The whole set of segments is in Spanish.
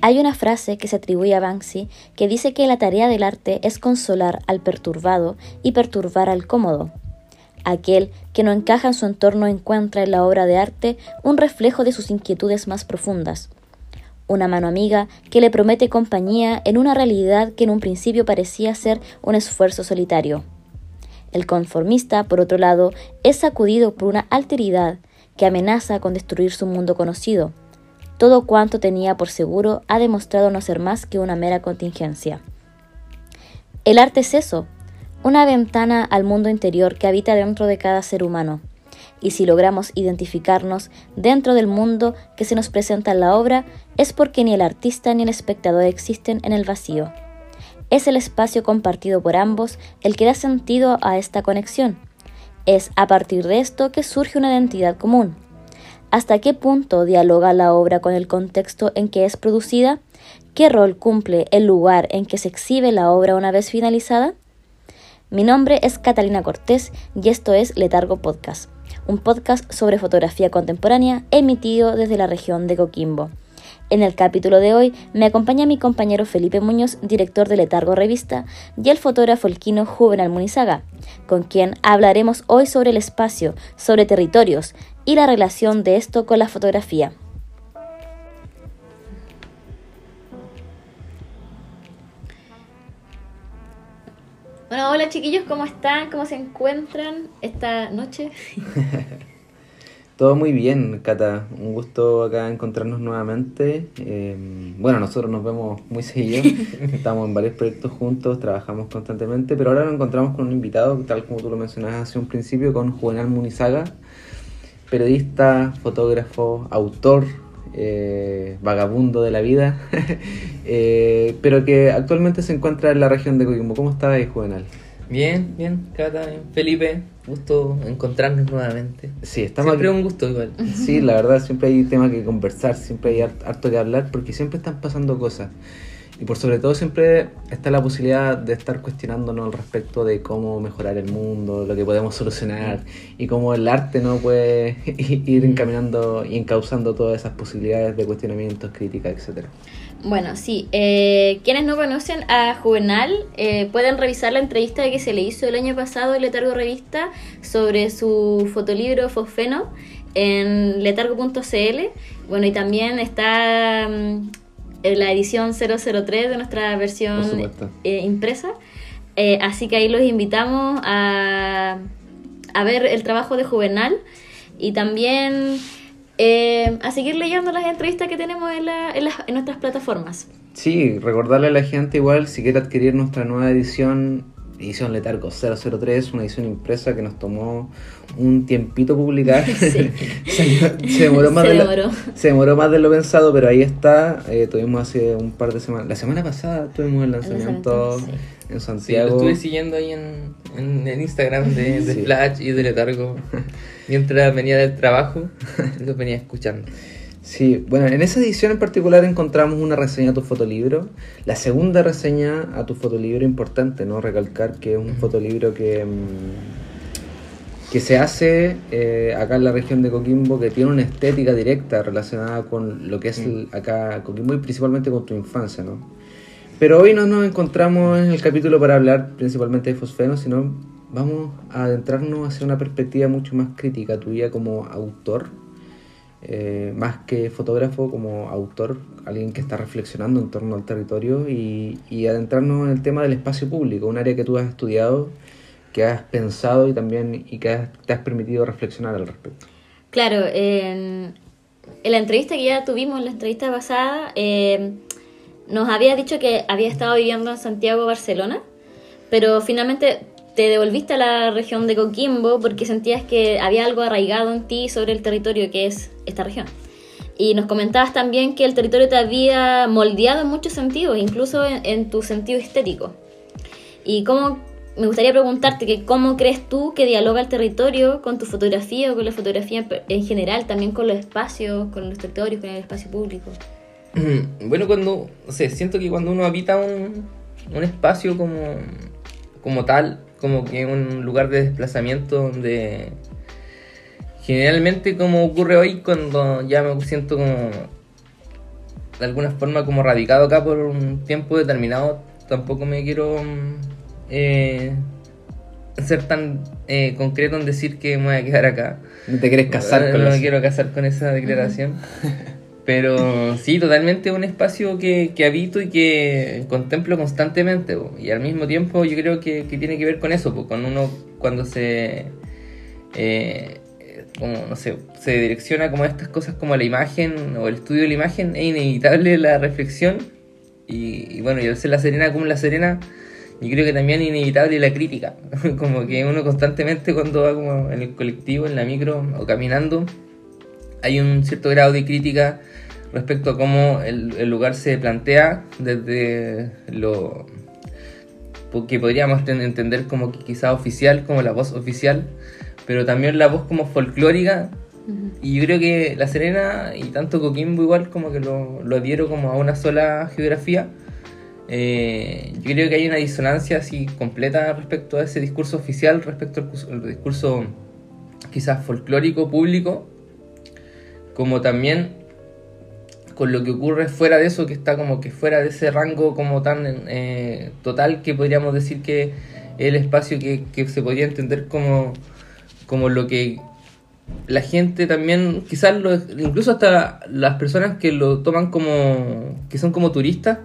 Hay una frase que se atribuye a Banksy que dice que la tarea del arte es consolar al perturbado y perturbar al cómodo. Aquel que no encaja en su entorno encuentra en la obra de arte un reflejo de sus inquietudes más profundas. Una mano amiga que le promete compañía en una realidad que en un principio parecía ser un esfuerzo solitario. El conformista, por otro lado, es sacudido por una alteridad que amenaza con destruir su mundo conocido. Todo cuanto tenía por seguro ha demostrado no ser más que una mera contingencia. El arte es eso, una ventana al mundo interior que habita dentro de cada ser humano. Y si logramos identificarnos dentro del mundo que se nos presenta en la obra, es porque ni el artista ni el espectador existen en el vacío. Es el espacio compartido por ambos el que da sentido a esta conexión. Es a partir de esto que surge una identidad común. ¿Hasta qué punto dialoga la obra con el contexto en que es producida? ¿Qué rol cumple el lugar en que se exhibe la obra una vez finalizada? Mi nombre es Catalina Cortés y esto es Letargo Podcast, un podcast sobre fotografía contemporánea emitido desde la región de Coquimbo. En el capítulo de hoy me acompaña mi compañero Felipe Muñoz, director de Letargo Revista, y el fotógrafo elquino Juvenal Munizaga, con quien hablaremos hoy sobre el espacio, sobre territorios y la relación de esto con la fotografía. Bueno, hola chiquillos, ¿cómo están? ¿Cómo se encuentran esta noche? Todo muy bien, Cata. Un gusto acá encontrarnos nuevamente. Eh, bueno, nosotros nos vemos muy seguido. Estamos en varios proyectos juntos, trabajamos constantemente, pero ahora nos encontramos con un invitado, tal como tú lo mencionabas hace un principio, con Juvenal Munizaga, periodista, fotógrafo, autor, eh, vagabundo de la vida, eh, pero que actualmente se encuentra en la región de Coquimbo. ¿Cómo estás ahí, Juvenal? Bien, bien, Cata, bien. Felipe, gusto encontrarnos nuevamente. Sí, estamos Siempre aquí- un gusto igual. Sí, la verdad, siempre hay tema que conversar, siempre hay hart- harto que hablar, porque siempre están pasando cosas. Y por sobre todo siempre está la posibilidad de estar cuestionándonos al respecto de cómo mejorar el mundo, lo que podemos solucionar, y cómo el arte no puede ir encaminando y encauzando todas esas posibilidades de cuestionamientos, críticas, etcétera. Bueno, sí. eh, quienes no conocen a Juvenal eh, pueden revisar la entrevista que se le hizo el año pasado en Letargo Revista sobre su fotolibro Fosfeno en letargo.cl. Bueno, y también está mm, en la edición 003 de nuestra versión eh, impresa. Eh, así que ahí los invitamos a, a ver el trabajo de Juvenal y también eh, a seguir leyendo las entrevistas que tenemos en, la- en las- en nuestras plataformas. Sí, recordarle a la gente igual, si quiere adquirir nuestra nueva edición, edición Letargo 003, una edición impresa que nos tomó un tiempito publicar. Sí. se, se demoró más Se de lo- demoró. se demoró más de lo pensado, pero ahí está. Eh, tuvimos hace un par de semanas. La semana pasada tuvimos el lanzamiento lanzamiento, en Sí, lo Santiago. estuve siguiendo ahí en, en el Instagram de, de Sí. Flash y de Letargo. Mientras venía del trabajo, los venía escuchando. Sí, bueno, en esa edición en particular encontramos una reseña a tu fotolibro. La segunda reseña a tu fotolibro, importante, ¿no? Recalcar que es un fotolibro que, mm, que se hace eh, acá en la región de Coquimbo, que tiene una estética directa relacionada con lo que es el- acá Coquimbo y principalmente con tu infancia, ¿no? Pero hoy no nos encontramos en el capítulo para hablar principalmente de fosfeno, sino vamos a adentrarnos hacia una perspectiva mucho más crítica tuya como autor eh, más que fotógrafo, como autor, alguien que está reflexionando en torno al territorio y, y adentrarnos en el tema del espacio público, un área que tú has estudiado, que has pensado y también y que has- te has permitido reflexionar al respecto. Claro, en, la entrevista que ya tuvimos, la entrevista pasada, eh, nos había dicho que había estado viviendo en Santiago, Barcelona, pero finalmente te devolviste a la región de Coquimbo porque sentías que había algo arraigado en ti sobre el territorio que es esta región. Y nos comentabas también que el territorio te había moldeado en muchos sentidos, incluso en, tu sentido estético. Y cómo, me gustaría preguntarte que cómo crees tú que dialoga el territorio con tu fotografía o con la fotografía en, en general, también con los espacios, con los territorios, con el espacio público. Bueno, cuando, o sea, siento que cuando uno habita un espacio como, como tal, como que un lugar de desplazamiento donde generalmente como ocurre hoy cuando ya me siento como de alguna forma como radicado acá por un tiempo determinado, tampoco me quiero eh, ser tan eh, concreto en decir que me voy a quedar acá. No te quieres casar con No los- me quiero casar con esa declaración. Pero sí, totalmente un espacio que, que habito y que contemplo constantemente. Y al mismo tiempo yo creo que, que tiene que ver con eso, po, con uno cuando se... eh, como, no sé, se direcciona como a estas cosas como la imagen o el estudio de la imagen, es inevitable la reflexión. Y, y bueno, y al ser La Serena como La Serena, yo creo que también es inevitable la crítica. como que uno constantemente cuando va como en el colectivo, en la micro o caminando, hay un cierto grado de crítica respecto a cómo el, el lugar se plantea desde lo que podríamos ten- entender como que quizá oficial, como la voz oficial, pero también la voz como folclórica. Y yo creo que La Serena y tanto Coquimbo igual como que lo, lo adhiero como a una sola geografía. Eh, yo creo que hay una disonancia así completa respecto a ese discurso oficial, respecto al discurso quizás folclórico público, como también con lo que ocurre fuera de eso, que está como que fuera de ese rango como tan eh, total que podríamos decir que es el espacio que, que se podría entender como, como lo que la gente también, quizás lo- incluso hasta las personas que lo toman como, que son como turistas,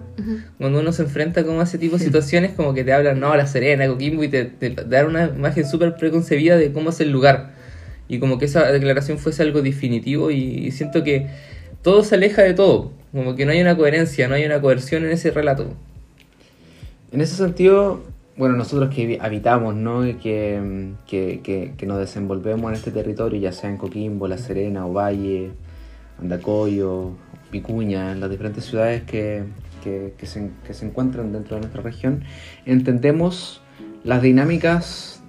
cuando uno se enfrenta como a ese tipo de situaciones, como que te hablan, no, La Serena, Coquimbo, y te, te dan una imagen súper preconcebida de cómo es el lugar. Y como que esa declaración fuese algo definitivo y, y siento que todo se aleja de todo, como que no hay una coherencia, no hay una coerción en ese relato. En ese sentido, bueno, nosotros que habitamos, ¿no? Que, que, que- que nos desenvolvemos en este territorio, ya sea en Coquimbo, La Serena, Ovalle, Andacoyo, Vicuña, en las diferentes ciudades que, que- que se encuentran dentro de nuestra región, entendemos las dinámicas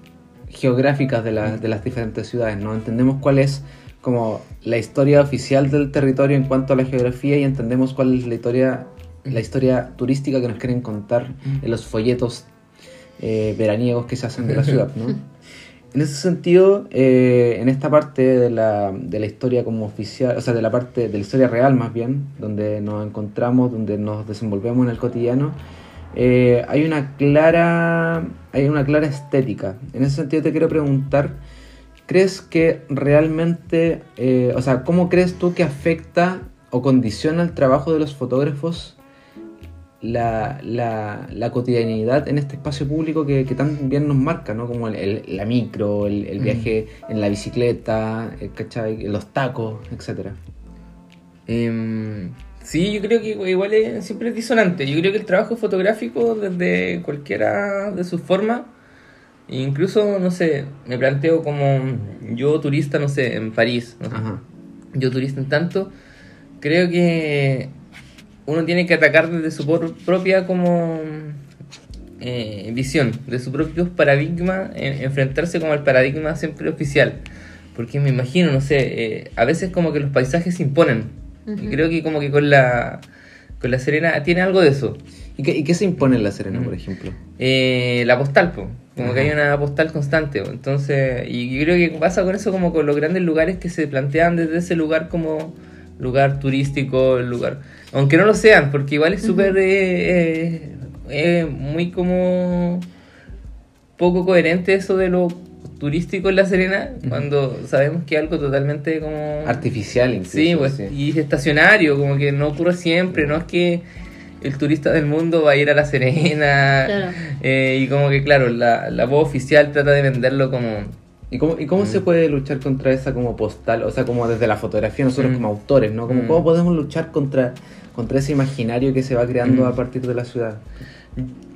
geográficas de, la- de las diferentes ciudades, ¿no? Entendemos cuál es como la historia oficial del territorio en cuanto a la geografía y entendemos cuál es la historia, la historia turística que nos quieren contar en los folletos eh, veraniegos que se hacen de la ciudad, ¿no? En ese sentido, eh, en esta parte de la, de la historia como oficial, o sea, de la parte de la historia real más bien, donde nos encontramos, donde nos desenvolvemos en el cotidiano, eh, hay una clara hay una clara estética. En ese sentido te quiero preguntar, ¿crees que realmente, eh, o sea, cómo crees tú que afecta o condiciona el trabajo de los fotógrafos la, la, la cotidianidad en este espacio público que, que tan bien nos marca, ¿no? Como el, el- la micro, el, el viaje en la bicicleta, eh, ¿cachai? los tacos, etcétera. Em, sí, yo creo que igual es, siempre es disonante. Yo creo que el trabajo fotográfico, desde cualquiera de sus formas, incluso, no sé, me planteo como yo turista, no sé, en París, no sé, Ajá. yo turista en tanto, creo que uno tiene que atacar desde su por- propia como eh, visión, de su propio paradigma, en- enfrentarse como al paradigma siempre oficial. Porque me imagino, no sé, eh, a veces como que los paisajes se imponen. Y creo que como que con la, con la Serena tiene algo de eso. ¿Y qué, y qué se impone en La Serena, por ejemplo? Eh, la postal, po. Como que hay una postal constante. po. Entonces, y yo creo que pasa con eso como con los grandes lugares que se plantean desde ese lugar como lugar turístico, el lugar. Aunque no lo sean, porque igual es súper eh, eh, eh, muy como poco coherente eso de lo turístico en La Serena, cuando sabemos que es algo totalmente como... Artificial incluso. Sí, pues, sí. y es estacionario, como que no ocurre siempre, no es que el turista del mundo va a ir a La Serena, Claro. eh, y como que claro, la, la voz oficial trata de venderlo como... ¿Y cómo, y cómo se puede luchar contra esa como postal? O sea, como desde la fotografía, nosotros Mm. como autores, ¿no? Como, Mm. ¿Cómo podemos luchar contra, contra ese imaginario que se va creando Mm. a partir de la ciudad?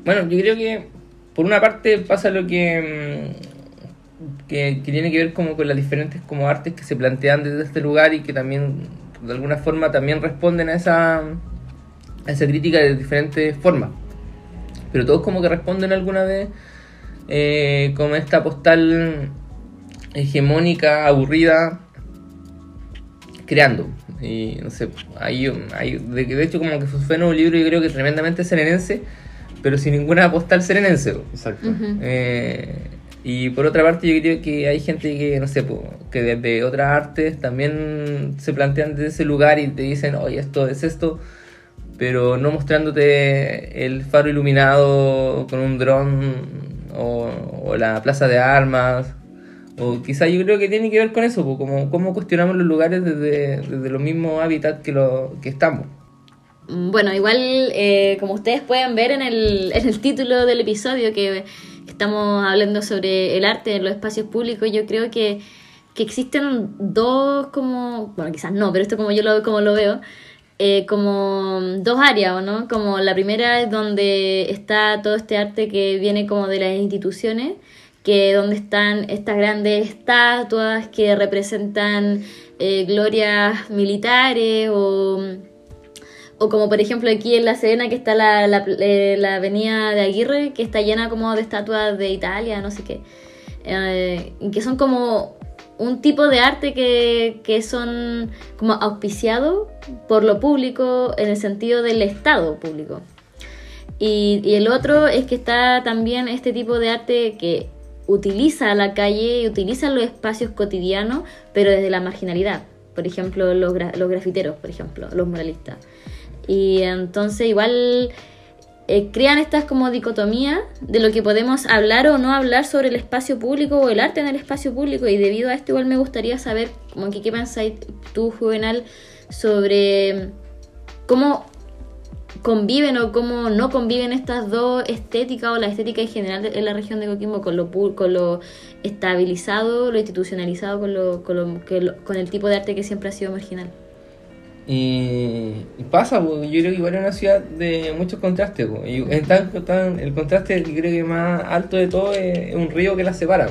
Bueno, yo creo que por una parte pasa lo que, mm, que, que tiene que ver como con las diferentes como artes que se plantean desde este lugar y que también de alguna forma también responden a esa, a esa crítica de diferentes formas. Pero todos como que responden alguna vez eh, como esta postal hegemónica, aburrida, creando. Y no sé, hay, hay de, de hecho como que fue un libro yo creo que tremendamente serenense, pero sin ninguna postal serenense. Exacto. Eh, y, Y por otra parte, yo creo que hay gente que, no sé, que desde otras artes también se plantean desde ese lugar y te dicen, oye, esto es esto, pero no mostrándote el faro iluminado con un dron o, la plaza de armas. O quizá yo creo que tiene que ver con eso, como cómo cuestionamos los lugares desde, desde los mismos hábitats que, lo, que estamos. Bueno, igual eh, como ustedes pueden ver en el, en el título del episodio que estamos hablando sobre el arte en los espacios públicos, yo creo que, que existen dos como, bueno quizás no, pero esto como yo lo, como lo veo, eh, como dos áreas, ¿no? Como la primera es donde está todo este arte que viene como de las instituciones, que donde están estas grandes estatuas que representan eh, glorias militares o o como por ejemplo aquí en La Serena que está la, la, eh, la, avenida de Aguirre, que está llena como de estatuas de Italia, no sé qué. Que son como un tipo de arte que, que son como auspiciados por lo público en el sentido del Estado público. Y, el otro es que está también este tipo de arte que utiliza la calle y utiliza los espacios cotidianos, pero desde la marginalidad. Por ejemplo, los, los grafiteros, por ejemplo, los muralistas. Y entonces igual eh, crean estas como dicotomías de lo que podemos hablar o no hablar sobre el espacio público o el arte en el espacio público. Y debido a esto igual me gustaría saber como qué pensáis tú, Juvenal, sobre cómo conviven o cómo no conviven estas dos estéticas o la estética en general en la región de Coquimbo con lo, con lo estabilizado, lo institucionalizado, con, lo, con, lo, con el tipo de arte que siempre ha sido marginal. Y, pasa, yo creo que igual es una ciudad de muchos contrastes. Y el contraste que creo que más alto de todo es, un río que la separa.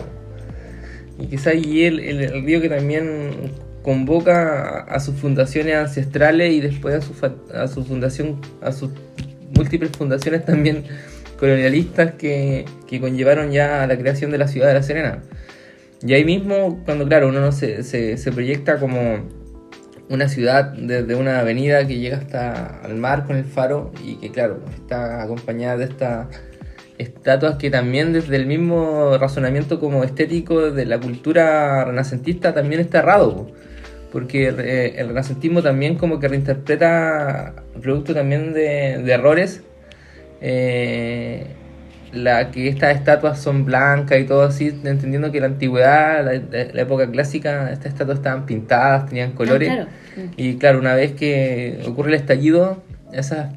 Y quizás y el, el, río que también convoca a, sus fundaciones ancestrales y después a su, a su fundación, a sus múltiples fundaciones también colonialistas que, que conllevaron ya a la creación de la ciudad de La Serena. Y ahí mismo, cuando claro, uno se, se, se proyecta como una ciudad desde una avenida que llega hasta el mar con el faro y que claro, está acompañada de estas estatuas que también desde el mismo razonamiento como estético de la cultura renacentista también está errado, porque el renacentismo también como que reinterpreta producto también de, errores. Eh, la que estas estatuas son blancas y todo así, entendiendo que la antigüedad, la, época clásica, estas estatuas estaban pintadas, tenían colores. Ah, y claro, una vez que ocurre el estallido, esas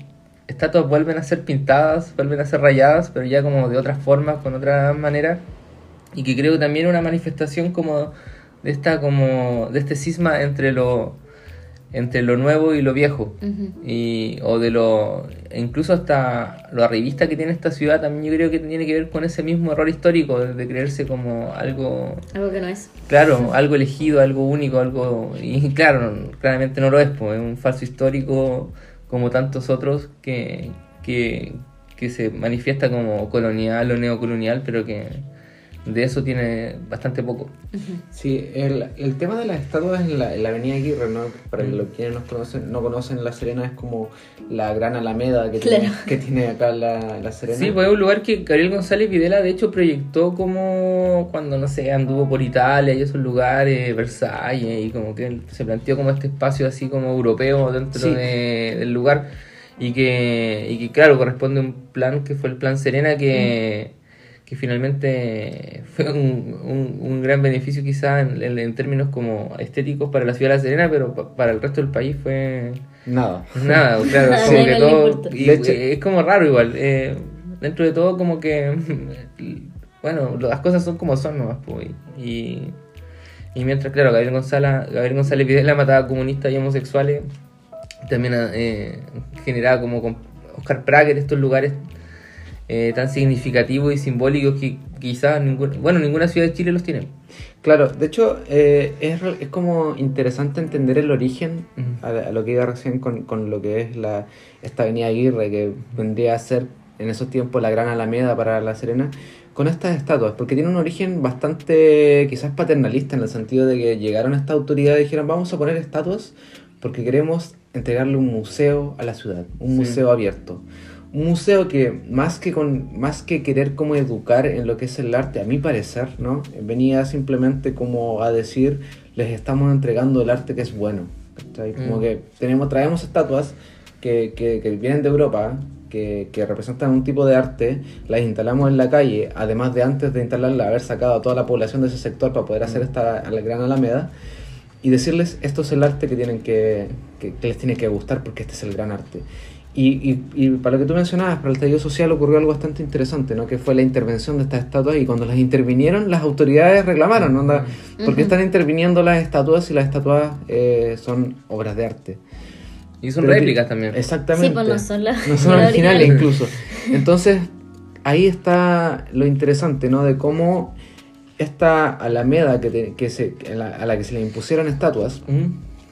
estatuas vuelven a ser pintadas, vuelven a ser rayadas, pero ya como de otras formas, con otra manera. Y que creo también una manifestación como de esta como de este cisma entre lo entre lo nuevo y lo viejo. y, o de lo. incluso hasta lo arribista que tiene esta ciudad también yo creo que tiene que ver con ese mismo error histórico de, creerse como algo. Algo que no es. Claro, algo elegido, algo único, algo. Y claro, claramente no lo es, pues, es un falso histórico como tantos otros que, que, que se manifiesta como colonial o neocolonial, pero que de eso tiene bastante poco. Sí, el, el, tema de las estatuas en la, en la Avenida Aguirre, ¿no? para los quienes nos conocen, no conocen La Serena, es como la gran alameda que, tiene, que tiene acá la, la, Serena. Sí, pues es un lugar que Gabriel González Videla de hecho proyectó como cuando, no sé, anduvo por Italia y esos lugares, Versalles, y como que se planteó como este espacio así como europeo dentro del lugar. Y que, y que, claro, corresponde a un plan que fue el Plan Serena que que finalmente fue un, un, gran beneficio quizá en, en, términos como estéticos para la ciudad de La Serena, pero para el resto del país fue... Nada. Nada, claro, como que todo... Y, es como raro igual. Eh, dentro de todo como que... Bueno, las cosas son como son nomás, pues, y, y mientras, claro, Gabriel González, Gabriel González Videla mataba a comunistas y homosexuales, también eh, generaba como con Oscar Prager estos lugares eh, tan significativos y simbólicos que quizás ninguna, bueno, ninguna ciudad de Chile los tiene. Claro, de hecho eh, es, es, como interesante entender el origen a, lo que iba recién con, con, lo que es la, esta avenida Aguirre, que vendría a ser en esos tiempos la gran Alameda para La Serena, con estas estatuas, porque tiene un origen bastante quizás paternalista en el sentido de que llegaron a esta autoridad y dijeron vamos a poner estatuas porque queremos entregarle un museo a la ciudad, un museo abierto un museo que más que con más que querer como educar en lo que es el arte, a mi parecer, ¿no? Venía simplemente como a decir, les estamos entregando el arte que es bueno. ¿cachai? Como Mm. que tenemos, traemos estatuas que, que, que vienen de Europa, que, que representan un tipo de arte, las instalamos en la calle, además de antes de instalarla, haber sacado a toda la población de ese sector para poder hacer esta a la gran alameda, y decirles esto es el arte que tienen que, que, que les tiene que gustar porque este es el gran arte. Y, y, y para lo que tú mencionabas, para el estallido social ocurrió algo bastante interesante, ¿no? Que fue la intervención de estas estatuas y cuando las intervinieron, las autoridades reclamaron, ¿no? ¿Por qué están interviniendo las estatuas si las estatuas eh, son obras de arte? Y son Pero que- réplicas también. Exactamente. Sí, pues no son las No son originales incluso. Entonces, ahí está lo interesante, ¿no? De cómo esta alameda que, te- que se, a la- a la que se le impusieron estatuas,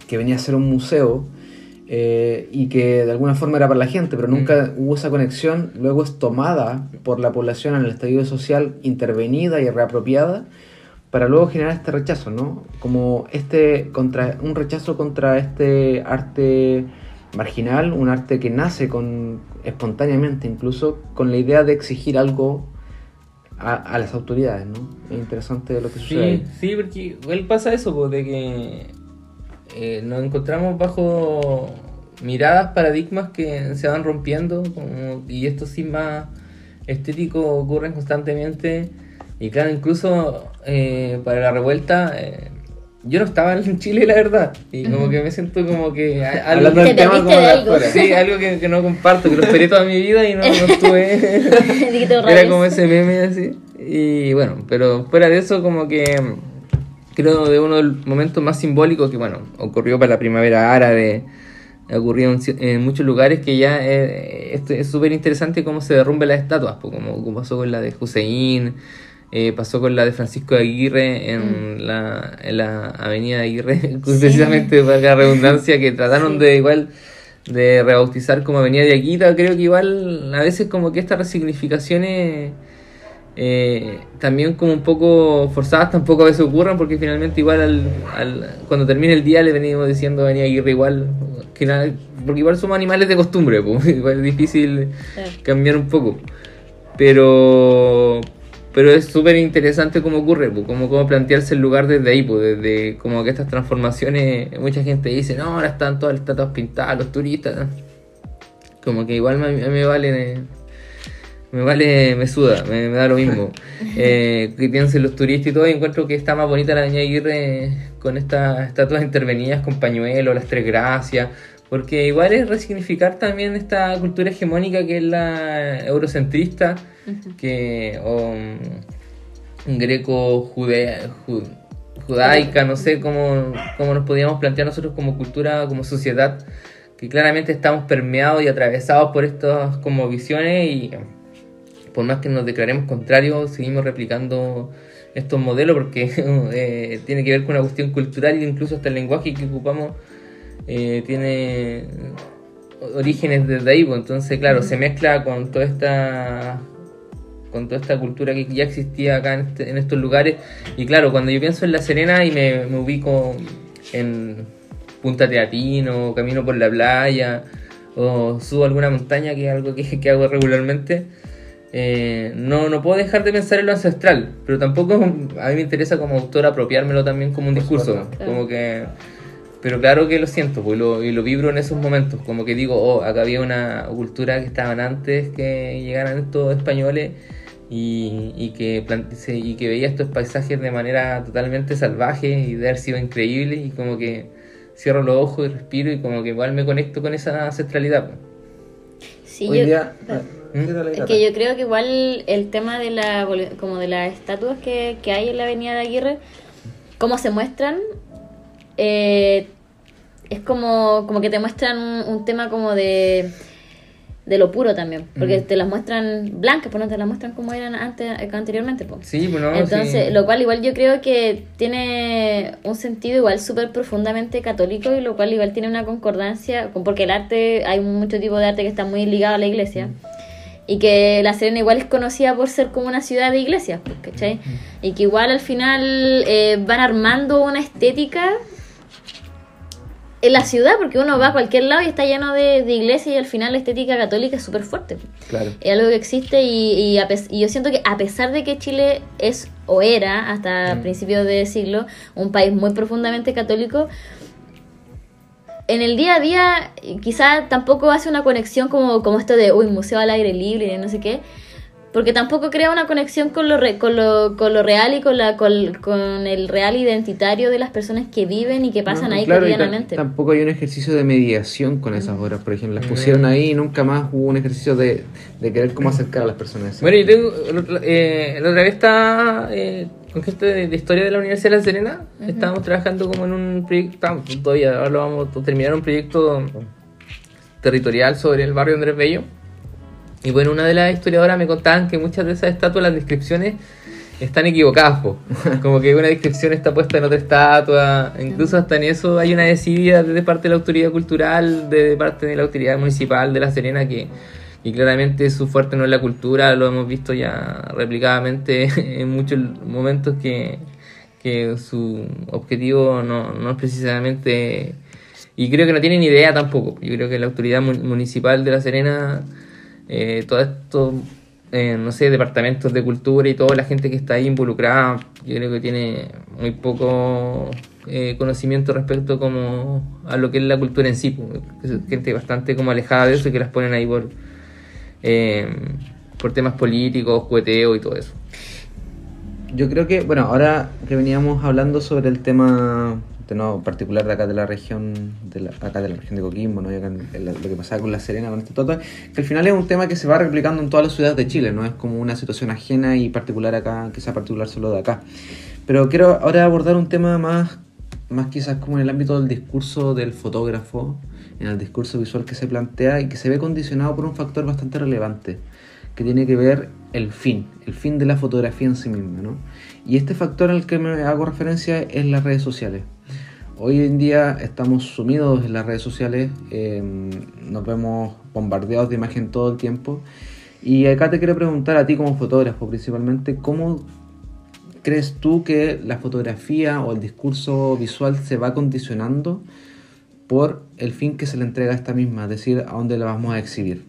que venía a ser un museo eh, y que de alguna forma era para la gente, pero nunca hubo esa conexión, luego es tomada por la población en el estallido social, intervenida y reapropiada, para luego generar este rechazo, ¿no? Como este contra un rechazo contra este arte marginal, un arte que nace con espontáneamente, incluso con la idea de exigir algo a, a las autoridades, ¿no? Es interesante lo que sucede. Sí, ahí. sí, porque igual pasa eso, pues, de que eh, nos encontramos bajo miradas, paradigmas que se van rompiendo como- y estos sismas estéticos ocurren constantemente. Y claro, incluso eh, para la revuelta, eh, yo no estaba en Chile, la verdad, y como que me siento como que a- algo, Hablando del Te tema perdiste como de de algo. afuera. sí, algo que, que no comparto, que lo esperé toda mi vida y no, no estuve. Era como ese meme así. Y bueno, pero fuera de eso, como que creo de uno de los momentos más simbólicos que, bueno, ocurrió para la primavera árabe, ocurrió en, en muchos lugares que ya eh, es súper interesante cómo se derrumban las estatuas, pues, como, como pasó con la de Hussein. eh, pasó con la de Francisco de Aguirre en, la, en la avenida de Aguirre, precisamente para la redundancia, que trataron Sí. de igual de rebautizar como Avenida de Aquita, creo que igual a veces como que estas resignificaciones eh, también como un poco forzadas tampoco a veces ocurran porque finalmente igual al, al- cuando termine el día le venimos diciendo Avenida Aguirre igual, que nada- porque igual somos animales de costumbre, pues, igual es difícil cambiar un poco. Pero pero es súper interesante cómo ocurre, pues, cómo, cómo plantearse el lugar desde ahí, pues, desde como que estas transformaciones, mucha gente dice, no, ahora están todas las estatuas pintadas, los turistas. Como que igual me, a me vale, me vale, me suda, me, me da lo mismo. Eh, que piensen los turistas y todo, y encuentro que está más bonita la Avenida Aguirre con estas estatuas intervenidas con pañuelos, las tres gracias, porque igual es resignificar también esta cultura hegemónica que es la eurocentrista, que o, mm, greco judea, ju- judaica, no sé cómo, cómo nos podíamos plantear nosotros como cultura, como sociedad, que claramente estamos permeados y atravesados por estas como visiones y por más que nos declaremos contrarios, seguimos replicando estos modelos porque eh, tiene que ver con una cuestión cultural e incluso hasta el lenguaje que ocupamos eh, tiene orígenes desde ahí, pues, entonces claro, se mezcla con toda esta con toda esta cultura que ya existía acá en, este- en estos lugares. Y claro, cuando yo pienso en La Serena y me, ubico en Punta Teatino, camino por la playa o subo alguna montaña, que es algo que hago regularmente, eh, no, no puedo dejar de pensar en lo ancestral, pero tampoco a mí me interesa como autor apropiármelo también como un Por discurso, como que... Pero claro que lo siento, pues, lo, y lo vibro en esos momentos, como que digo, oh, acá había una cultura que estaban antes que llegaran estos españoles y, y que, y que veía estos paisajes de manera totalmente salvaje y de haber sido increíble y como que cierro los ojos y respiro y como que igual me conecto con esa ancestralidad. pues. Sí, Hoy yo- día... ¿Mm? Que yo creo que igual el tema de la como de las estatuas que, que hay en la avenida de Aguirre, cómo se muestran, eh, es como, como que te muestran un, un tema como de, de lo puro también, porque Mm. te las muestran blancas, pues no te las muestran como eran antes, anteriormente. Pues. Sí, pues no, Entonces, sí. lo cual igual yo creo que tiene un sentido igual súper profundamente católico y lo cual igual tiene una concordancia, con- porque el arte, hay mucho tipo de arte que está muy ligado a la iglesia. Mm. Y que La Serena igual es conocida por ser como una ciudad de iglesias, pues, ¿cachai? Mm. Y que igual al final eh, van armando una estética en la ciudad, porque uno va a cualquier lado y está lleno de, de iglesias y al final la estética católica es súper fuerte. Claro. Es algo que existe y, y, a y yo siento que a pesar de que Chile es o era hasta Mm. principios de siglo un país muy profundamente católico, en el día a día quizá tampoco hace una conexión como, como esto de, uy, museo al aire libre y no sé qué, porque tampoco crea una conexión con lo, re- con lo, con lo real y con, la, con, con el real identitario de las personas que viven y que pasan No, ahí claro, cotidianamente. tampoco hay un ejercicio de mediación con esas obras, por ejemplo. Las Mm. pusieron ahí y nunca más hubo un ejercicio de, de querer cómo acercar a las personas. Bueno, yo tengo, eh, la otra vez estaba eh, con gente de, de historia de la Universidad de La Serena. Estábamos trabajando como en un proyecto, todavía, ahora lo vamos a terminar un proyecto territorial sobre el barrio Andrés Bello. Y bueno, una de las historiadoras me contaban que muchas de esas estatuas, las descripciones están equivocadas. po. Como que una descripción está puesta en otra estatua. Incluso hasta en eso hay una decidida de parte de la autoridad cultural, de parte de la autoridad municipal de La Serena que y claramente su fuerte no es la cultura, lo hemos visto ya replicadamente en muchos momentos que, que su objetivo no, no es precisamente... Y creo que no tienen idea tampoco. Yo creo que la autoridad mu- municipal de La Serena, eh, todo esto, eh, no sé, departamentos de cultura y toda la gente que está ahí involucrada, yo creo que tiene muy poco eh, conocimiento respecto como a lo que es la cultura en sí. pues. Es gente bastante como alejada de eso y que las ponen ahí por, eh, por temas políticos, cueteo y todo eso. Yo creo que, bueno, ahora que veníamos hablando sobre el tema de particular de acá de la región, de acá de la región de Coquimbo, ¿no? Lo que pasaba con La Serena, con este toto, que al final es un tema que se va replicando en todas las ciudades de Chile, no es como una situación ajena y particular acá, que sea particular solo de acá. Pero quiero ahora abordar un tema más, más quizás como en el ámbito del discurso del fotógrafo, en el discurso visual que se plantea y que se ve condicionado por un factor bastante relevante, que tiene que ver el fin, el fin de la fotografía en sí misma, ¿no? Y este factor al que me hago referencia es las redes sociales. Hoy en día estamos sumidos en las redes sociales, eh, nos vemos bombardeados de imagen todo el tiempo. Y acá te quiero preguntar a ti como fotógrafo principalmente, ¿cómo crees tú que la fotografía o el discurso visual se va condicionando por el fin que se le entrega a esta misma, es decir, a dónde la vamos a exhibir?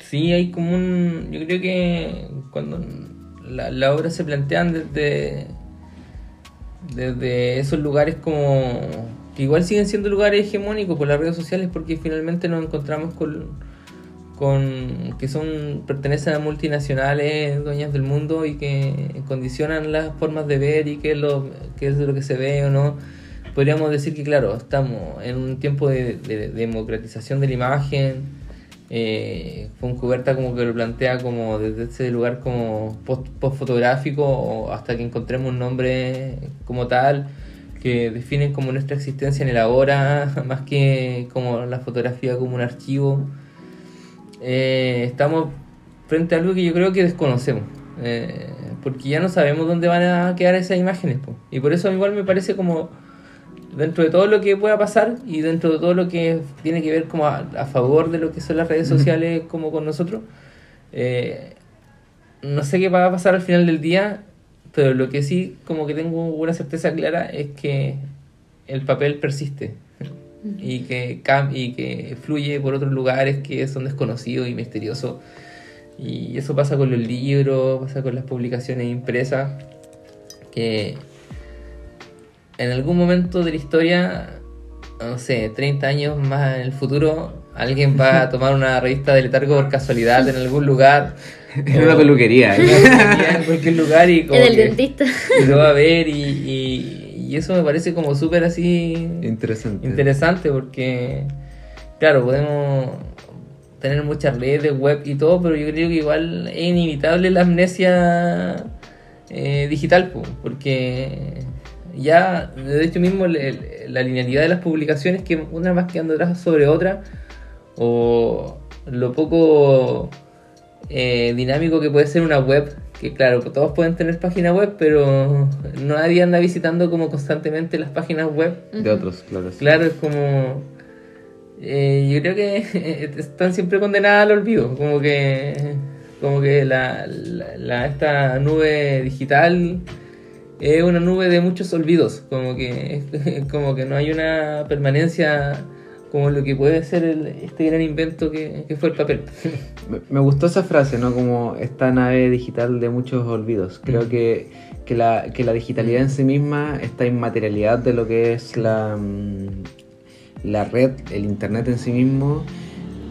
Sí, hay como un... Yo creo que cuando la, la obra se plantean desde, desde esos lugares como... que igual siguen siendo lugares hegemónicos por las redes sociales porque finalmente nos encontramos con, con que son pertenecen a multinacionales, dueñas del mundo y que condicionan las formas de ver y qué es lo, qué es lo que se ve o no. Podríamos decir que, claro, estamos en un tiempo de, de democratización de la imagen, eh, Foncuberta como que lo plantea como desde ese lugar como post, post fotográfico hasta que encontremos un nombre como tal que define como nuestra existencia en el ahora más que como la fotografía como un archivo. Eh, estamos frente a algo que yo creo que desconocemos eh, porque ya no sabemos dónde van a quedar esas imágenes y por eso igual me parece como dentro de todo lo que pueda pasar y dentro de todo lo que tiene que ver como a, a favor de lo que son las redes sociales como con nosotros, eh, no sé qué va a pasar al final del día, pero lo que sí como que tengo una certeza clara es que el papel persiste y que, cam- y que fluye por otros lugares que son desconocidos y misteriosos. Y eso pasa con los libros, pasa con las publicaciones impresas, que en algún momento de la historia, no sé, 30 años más en el futuro, alguien va a tomar una revista de letargo por casualidad en algún lugar. En una peluquería. en una peluquería, en cualquier lugar y como En el que- dentista. y lo va a ver y, y- y eso me parece como súper así Interesante. interesante porque, claro, podemos tener muchas redes web y todo, pero yo creo que igual es inevitable la amnesia eh, digital, po, porque ya, de hecho mismo, le- la linealidad de las publicaciones, que una más quedando atrás sobre otra, o lo poco eh, dinámico que puede ser una web, que claro, todos pueden tener página web, pero nadie anda visitando como constantemente las páginas web. De otros, claro. sí. Claro, es como. eh, yo creo que están siempre condenadas al olvido. Como que. Como que la, la- la- esta nube digital es una nube de muchos olvidos, como que, como que no hay una permanencia como lo que puede ser el- este gran invento que, que fue el papel. Me, me gustó esa frase, ¿no? Como esta nave digital de muchos olvidos. Creo Mm. que, que, la, que la digitalidad en sí misma, esta inmaterialidad de lo que es la, mm, la red, el internet en sí mismo,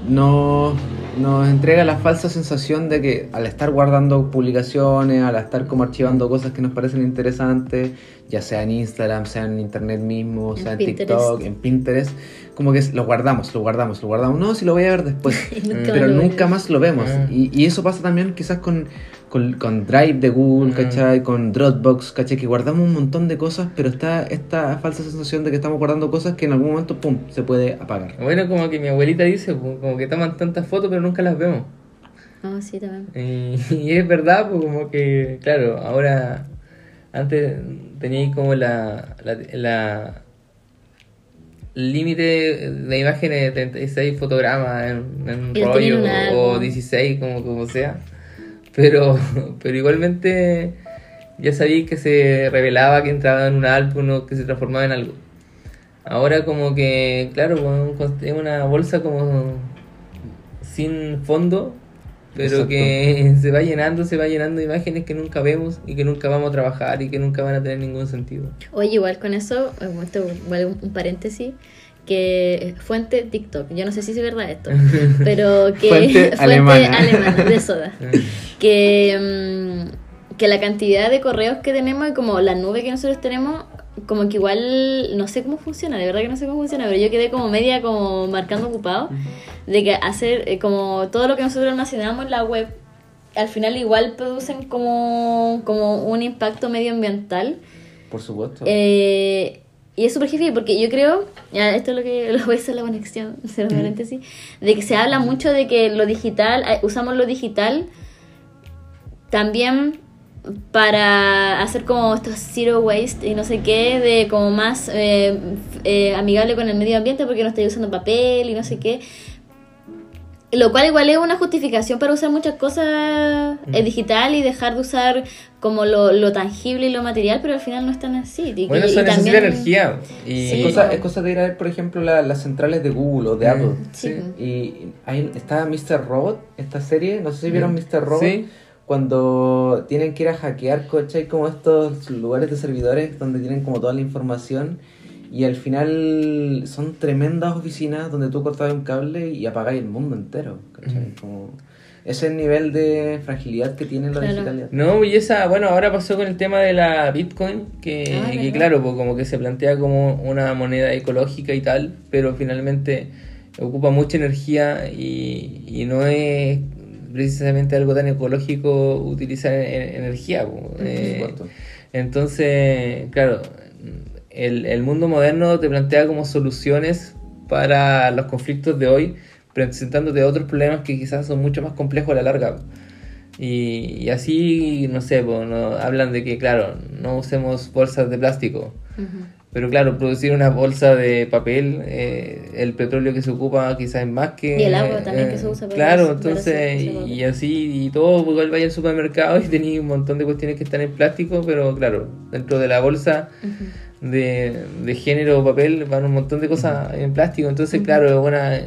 nos, nos entrega la falsa sensación de que al estar guardando publicaciones, al estar como archivando cosas que nos parecen interesantes, ya sea en Instagram, sea en internet mismo, En sea en Pinterest. TikTok, en Pinterest, como que lo guardamos, lo guardamos, lo guardamos. No, si lo voy a ver después. Nunca pero más lo nunca más lo vemos. Ah. Y, y eso pasa también quizás con, con, con Drive de Google, Mm. ¿cachai? Con Dropbox, ¿cachai? Que guardamos un montón de cosas, pero está esta falsa sensación de que estamos guardando cosas que en algún momento, ¡pum!, se puede apagar. Bueno, como que mi abuelita dice, como que toman tantas fotos pero nunca las vemos. Ah, sí, también. Y, y es verdad, pues como que, claro, ahora, antes teníais como la, la, la- límite de imágenes de 36 fotogramas en, en tenía rollo o álbum. 16, como, como sea. Pero, pero igualmente ya sabéis que se revelaba que entraba en un álbum o que se transformaba en algo. Ahora como que, claro, es una bolsa como sin fondo, pero Exacto. que se va llenando, se va llenando de imágenes que nunca vemos y que nunca vamos a trabajar y que nunca van a tener ningún sentido. Oye, igual con eso, eh, esto un paréntesis, que fuente TikTok, yo no sé si es verdad esto, pero que Fuente alemana. alemana, de soda, que, mm, que la cantidad de correos que tenemos y como la nube que nosotros tenemos, como que igual no sé cómo funciona, de verdad que no sé cómo funciona, pero yo quedé como media como marcando ocupado de que hacer eh, como todo lo que nosotros almacenamos en la web al final igual producen como, como un impacto medioambiental Por supuesto. eh, y es súper heavy porque yo creo, ya esto es lo que lo voy a hacer la conexión, cero paréntesis, de que se habla mucho de que lo digital, eh, usamos lo digital también para hacer como estos zero waste y no sé qué, de como más eh, eh, amigable con el medio ambiente porque no estoy usando papel y no sé qué. Lo cual igual es una justificación para usar muchas cosas eh, digital y dejar de usar como lo, lo tangible y lo material, pero al final no están así. Y, Bueno, y eso necesita también- energía. Y, es, cosa, es cosa de ir a ver, por ejemplo, la- las centrales de Google o de Mm. Apple. Sí. Y hay, está Mr. Robot, esta serie, no sé si vieron Mm. Mr. Robot, Sí. cuando tienen que ir a hackear, ¿cachai? Como estos lugares de servidores donde tienen como toda la información y al final son tremendas oficinas donde tú cortas un cable y apagáis el mundo entero, ¿cachai? Mm. Como ese nivel de fragilidad que tiene la Claro. digitalidad. No, y esa, bueno, ahora pasó con el tema de la Bitcoin, que, Ah, claro, pues como que se plantea como una moneda ecológica y tal, pero finalmente ocupa mucha energía y, y no es precisamente algo tan ecológico utilizar en- energía. pues. Por Eh, supuesto. entonces, claro, el, el mundo moderno te plantea como soluciones para los conflictos de hoy, presentándote otros problemas que quizás son mucho más complejos a la larga. Y, y así, no sé, pues, no, hablan de que, claro, no usemos bolsas de plástico. Ujú. Pero claro, producir una bolsa de papel, eh, el petróleo que se ocupa quizás es más que... Y el agua también que se usa para Claro, para entonces, ese papel. y así, y todo, pues, igual vaya al supermercado y tenéis un montón de cuestiones que están en plástico, pero claro, dentro de la bolsa Ujú. De, de género o papel van un montón de cosas en plástico, entonces claro, bueno, es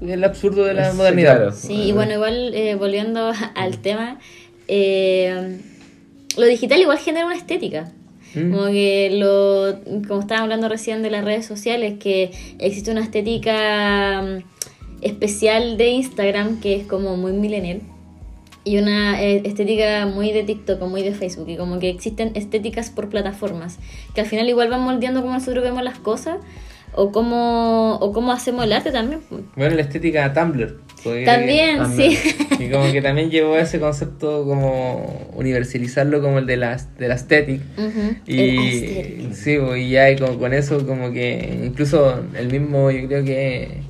el absurdo de la Sí, modernidad. claro. Sí, y bueno, igual eh, volviendo al tema, eh, lo digital igual genera una estética. Como que lo, como estaba hablando recién de las redes sociales, que existe una estética mm, especial de Instagram que es como muy millennial y una eh, estética muy de TikTok o muy de Facebook y como que existen estéticas por plataformas que al final igual van moldeando como nosotros vemos las cosas o cómo, o cómo hacemos el arte también. pues. Bueno, la estética Tumblr. También, también. sí. Y como que también llevó ese concepto como universalizarlo como el de la, de la aesthetic. Ujú, el Y aesthetic. sí, pues, y ya y con, con eso como que incluso el mismo, yo creo que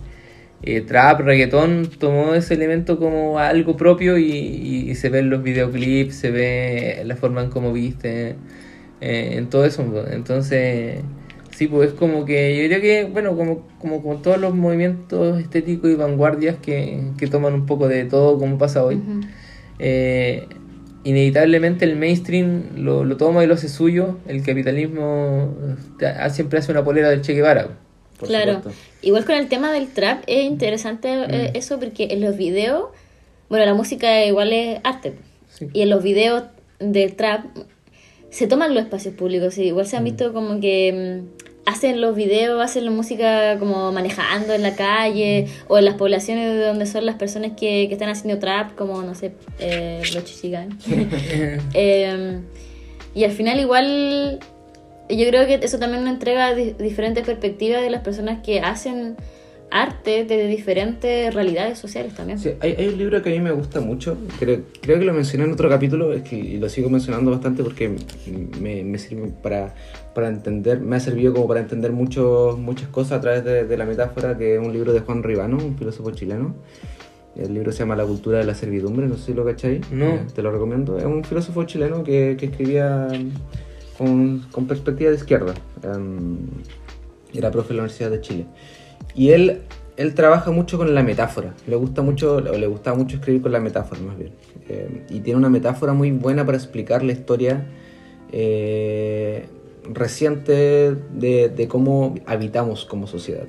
eh, trap, reggaetón tomó ese elemento como algo propio y, y- y se ve en los videoclips, se ve la forma en cómo viste, eh, en todo eso. Entonces, sí, pues es como que yo creo que, bueno, como, como con todos los movimientos estéticos y vanguardias que, que toman un poco de todo como pasa hoy. Eh, inevitablemente el mainstream lo, lo toma y lo hace suyo. El capitalismo siempre hace una polera del Che Guevara. Claro, igual con el tema del trap es interesante eh, mm. eso porque en los videos, bueno, la música igual es arte. Y en los videos del trap se toman los espacios públicos. Igual se han mm. visto como que mm, hacen los videos, hacen la música como manejando en la calle o en las poblaciones de donde son las personas que, que están haciendo trap, como, no sé, eh, los chichigan. Em, y al final igual yo creo que eso también nos entrega diferentes perspectivas de las personas que hacen arte de diferentes realidades sociales también. Sí, hay, hay, un libro que a mí me gusta mucho, creo, creo que lo mencioné en otro capítulo es que, y lo sigo mencionando bastante porque me, me sirve para, para, entender, me ha servido como para entender mucho, muchas cosas a través de, de, la metáfora, que es un libro de Juan Ribano, un filósofo chileno. El libro se llama La cultura de la servidumbre, no sé si lo cacháis. No. Eh, te lo recomiendo. Es un filósofo chileno que, que escribía con, con, perspectiva de izquierda. Um, era profe de la Universidad de Chile. Y él, él trabaja mucho con la metáfora. Le gusta mucho, o le gusta mucho escribir con la metáfora, más bien. Eh, y tiene una metáfora muy buena para explicar la historia eh, reciente de, de, cómo habitamos como sociedad.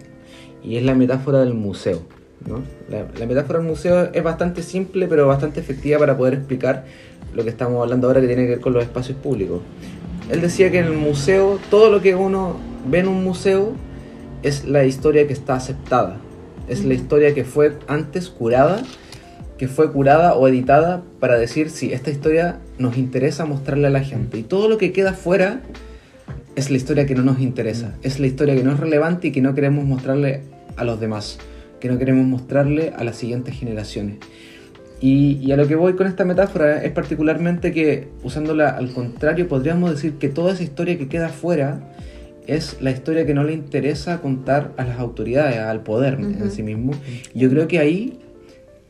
Y es la metáfora del museo. ¿no? La, la, metáfora del museo es bastante simple, pero bastante efectiva para poder explicar lo que estamos hablando ahora que tiene que ver con los espacios públicos. Él decía que en el museo, todo lo que uno ve en un museo es la historia que está aceptada. Es la historia que fue antes curada, que fue curada o editada para decir, si sí, esta historia nos interesa mostrarle a la gente. Y todo lo que queda fuera es la historia que no nos interesa. Es la historia que no es relevante y que no queremos mostrarle a los demás. Que no queremos mostrarle a las siguientes generaciones. Y, y, a lo que voy con esta metáfora es particularmente que, usándola al contrario, podríamos decir que toda esa historia que queda fuera es la historia que no le interesa contar a las autoridades, al poder uh -huh. en sí mismo. Yo creo que ahí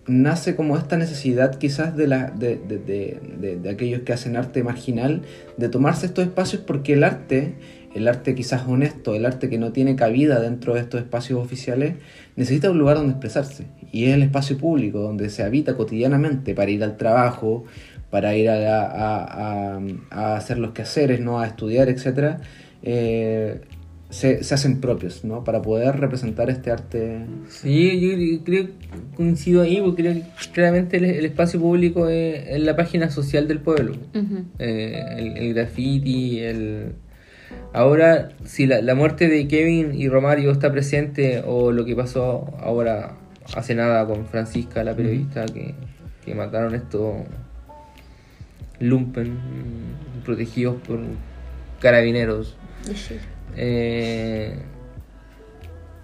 nace como esta necesidad quizás de, la, de, de, de, de, aquellos que hacen arte marginal, de tomarse estos espacios porque el arte, el arte quizás honesto, el arte que no tiene cabida dentro de estos espacios oficiales, necesita un lugar donde expresarse. Y es el espacio público, donde se habita cotidianamente para ir al trabajo, para ir a, a, a, a hacer los quehaceres, ¿no? a estudiar, etcétera eh, se, se, hacen propios, ¿no? Para poder representar este arte. Sí, yo creo, coincido ahí, porque creo que claramente el, el espacio público es, es, la página social del pueblo. Uh -huh. eh, el, el, graffiti, el... Ahora, si la, la, muerte de Kevin y Romario está presente, o lo que pasó ahora, hace nada, con Francisca, la periodista, que, que mataron estos lumpen protegidos por carabineros. Eh,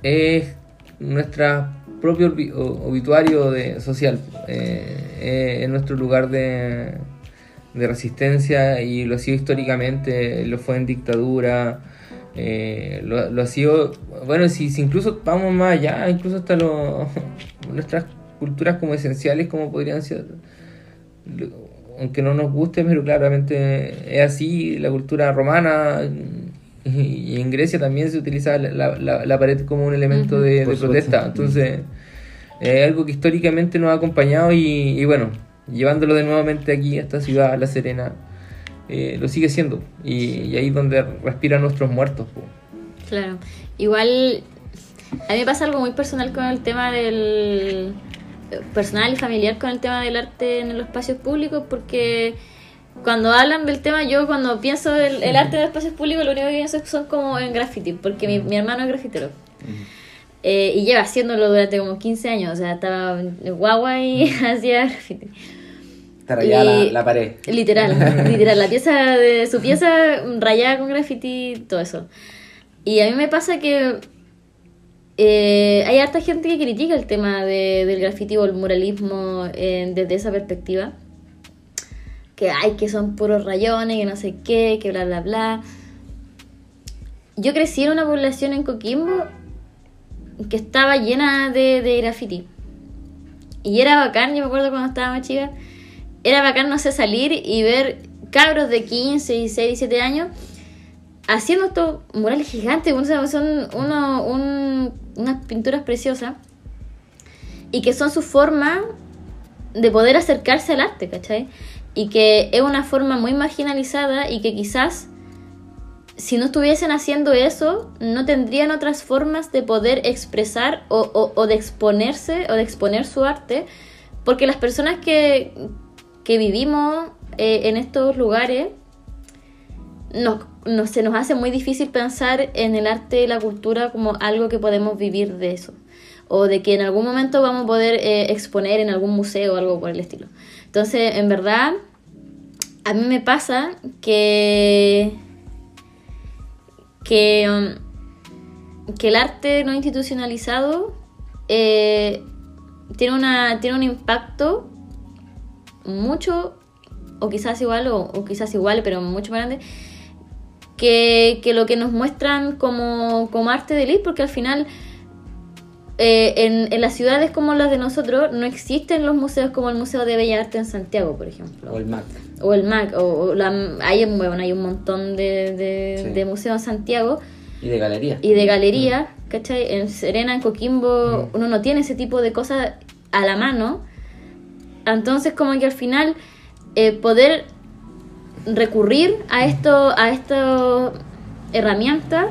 es nuestro propio obituario de, social, eh, es nuestro lugar de, de, resistencia y lo ha sido históricamente, lo fue en dictadura, eh, lo, lo, ha sido, bueno, si, si, incluso vamos más allá, incluso hasta lo, nuestras culturas como esenciales como podrían ser aunque no nos guste, pero claramente es así, la cultura romana y en Grecia también se utiliza la, la, la pared como un elemento uh -huh. de, de protesta. Entonces, es algo que históricamente nos ha acompañado y, y, bueno, llevándolo de nuevamente aquí a esta ciudad, a La Serena, eh, lo sigue siendo. Y, y, ahí es donde respiran nuestros muertos. Po. Claro, igual a mí me pasa algo muy personal con el tema del personal y familiar con el tema del arte en los espacios públicos porque cuando hablan del tema, yo cuando pienso el, el arte de espacios públicos, lo único que pienso son como en graffiti, porque mi, mi hermano es grafitero. Uh -huh. eh, y lleva haciéndolo durante como 15 años, o sea, estaba guagua y hacía graffiti. Está rayada la, la, pared. Literal, literal, la pieza de su pieza rayada con graffiti, todo eso. Y a mí me pasa que eh, hay harta gente que critica el tema de, del graffiti o el muralismo eh, desde esa perspectiva que hay que son puros rayones, que no sé qué, que bla bla bla. Yo crecí en una población en Coquimbo que estaba llena de, de graffiti. Y era bacán, yo me acuerdo cuando estaba más chica, era bacán, no sé, salir y ver cabros de 15, 16, 17 años haciendo estos murales gigantes, son uno, un, unas pinturas preciosas y que son su forma de poder acercarse al arte, ¿cachai? y que es una forma muy marginalizada y que quizás si no estuviesen haciendo eso, no tendrían otras formas de poder expresar o, de exponerse o de exponer su arte, porque las personas que, vivimos eh, en estos lugares, no, no, se nos hace muy difícil pensar en el arte y la cultura como algo que podemos vivir de eso, o de que en algún momento vamos a poder eh, exponer en algún museo o algo por el estilo. Entonces, en verdad, a mí me pasa que, que, um, que el arte no institucionalizado eh, tiene, una, tiene un impacto mucho, o quizás igual, o, quizás igual, pero mucho más grande, que, que, lo que nos muestran como, como arte de elite, porque al final eh, en, en, las ciudades como las de nosotros no existen los museos como el Museo de Bellas Artes en Santiago, por ejemplo. O el MAC. O el MAC, o, la, hay, bueno, hay un montón de, de, museos en Santiago. Y de galerías. Y de galerías, mm. ¿cachai? En Serena, en Coquimbo, mm. uno no tiene ese tipo de cosas a la mano. Entonces, como que al final, eh, poder recurrir a esto, a esta herramienta,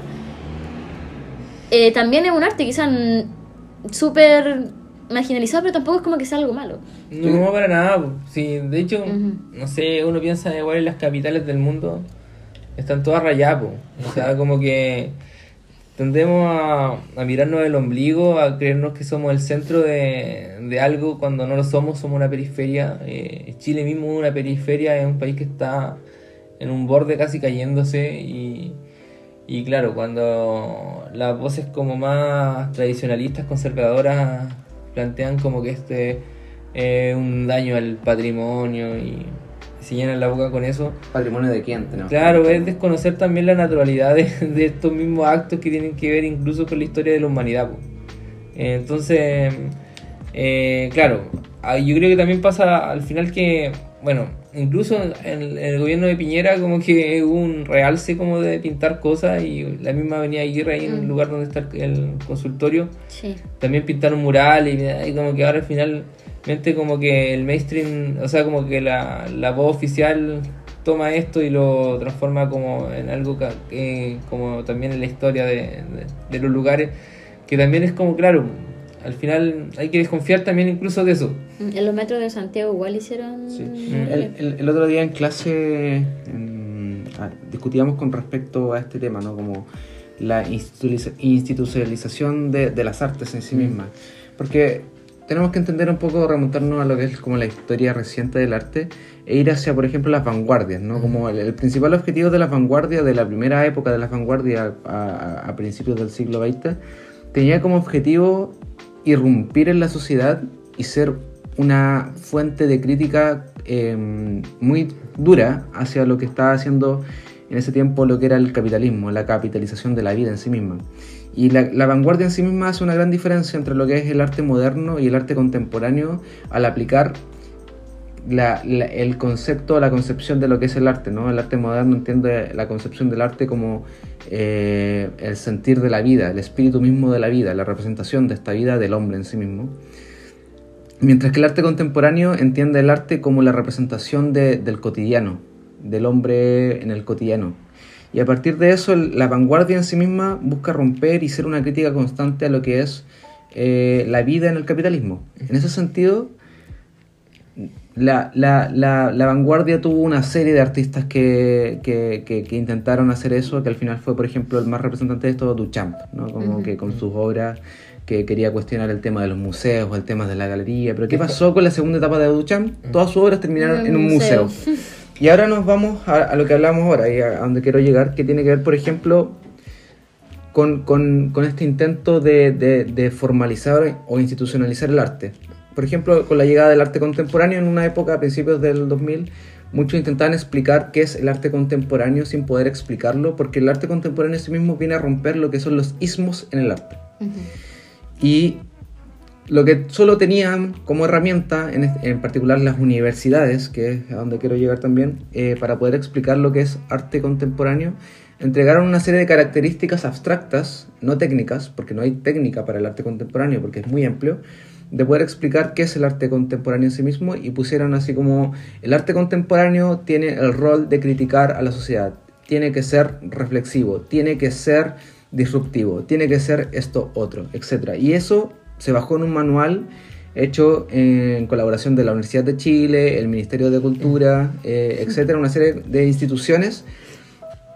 eh, también es un arte, quizás súper marginalizado, pero tampoco es como que sea algo malo. No, para nada. Sí, de hecho, no sé, uno piensa igual en las capitales del mundo, están todas rayadas. O sea, como que tendemos a, mirarnos el ombligo, a creernos que somos el centro de, algo cuando no lo somos, somos una periferia. Eh, Chile mismo es una periferia, es un país que está en un borde casi cayéndose y y claro, cuando las voces como más tradicionalistas, conservadoras, plantean como que este es un daño al patrimonio y se llenan la boca con eso. ¿Patrimonio de quién? Claro, es desconocer también la naturalidad de, estos mismos actos que tienen que ver incluso con la historia de la humanidad. Entonces, eh, claro, ah, yo creo que también pasa al final que, bueno, incluso en, el gobierno de Piñera como que hubo un realce como de pintar cosas y la misma Avenida Aguirre ahí en el mm. lugar donde está el, consultorio también pintaron murales y, como que ahora finalmente como que el mainstream o sea como que la, voz oficial toma esto y lo transforma como en algo que, como también en la historia de los lugares que también es como claro al final hay que desconfiar también incluso de eso. En los metros de Santiago igual hicieron... Sí. El, otro día en clase ah, discutíamos con respecto a este tema, ¿no? Como la institucionalización de, las artes en sí mm. mismas. Porque tenemos que entender un poco, remontarnos a lo que es como la historia reciente del arte e ir hacia, por ejemplo, las vanguardias, ¿no? Como el, principal objetivo de las vanguardias, de la primera época de las vanguardias a, a principios del siglo XX, tenía como objetivo irrumpir en la sociedad y ser una fuente de crítica em, muy dura hacia lo que estaba haciendo en ese tiempo lo que era el capitalismo, la capitalización de la vida en sí misma. Y la, vanguardia en sí misma hace una gran diferencia entre lo que es el arte moderno y el arte contemporáneo al aplicar el concepto, la concepción de lo que es el arte. ¿no? El arte moderno entiende la concepción del arte como eh, el sentir de la vida, el espíritu mismo de la vida, la representación de esta vida del hombre en sí mismo. Mientras que el arte contemporáneo entiende el arte como la representación del cotidiano, del hombre en el cotidiano. Y a partir de eso, la vanguardia en sí misma busca romper y ser una crítica constante a lo que es eh, la vida en el capitalismo. En ese sentido, la, la, la, la, vanguardia tuvo una serie de artistas que, que, que, intentaron hacer eso, que al final fue, por ejemplo, el más representante de esto, Duchamp, ¿no? como que con sus obras que quería cuestionar el tema de los museos, el tema de la galería. Pero ¿qué pasó con la segunda etapa de Duchamp? Todas sus obras terminaron en un museo. Y ahora nos vamos a, lo que hablamos ahora y a, donde quiero llegar, que tiene que ver, por ejemplo, con, con, con este intento de, de, de formalizar o institucionalizar el arte por ejemplo, con la llegada del arte contemporáneo en una época a principios del 2000, muchos intentaban explicar qué es el arte contemporáneo sin poder explicarlo, porque el arte contemporáneo en sí mismo viene a romper lo que son los ismos en el arte. Y lo que solo tenían como herramienta, en, particular las universidades, que es a donde quiero llegar también, eh, para poder explicar lo que es arte contemporáneo, entregaron una serie de características abstractas, no técnicas, porque no hay técnica para el arte contemporáneo, porque es muy amplio, de poder explicar qué es el arte contemporáneo en sí mismo y pusieron así como el arte contemporáneo tiene el rol de criticar a la sociedad, tiene que ser reflexivo, tiene que ser disruptivo, tiene que ser esto otro, etc. Y eso se bajó en un manual hecho en colaboración de la Universidad de Chile, el Ministerio de Cultura, eh, etcétera, una serie de instituciones.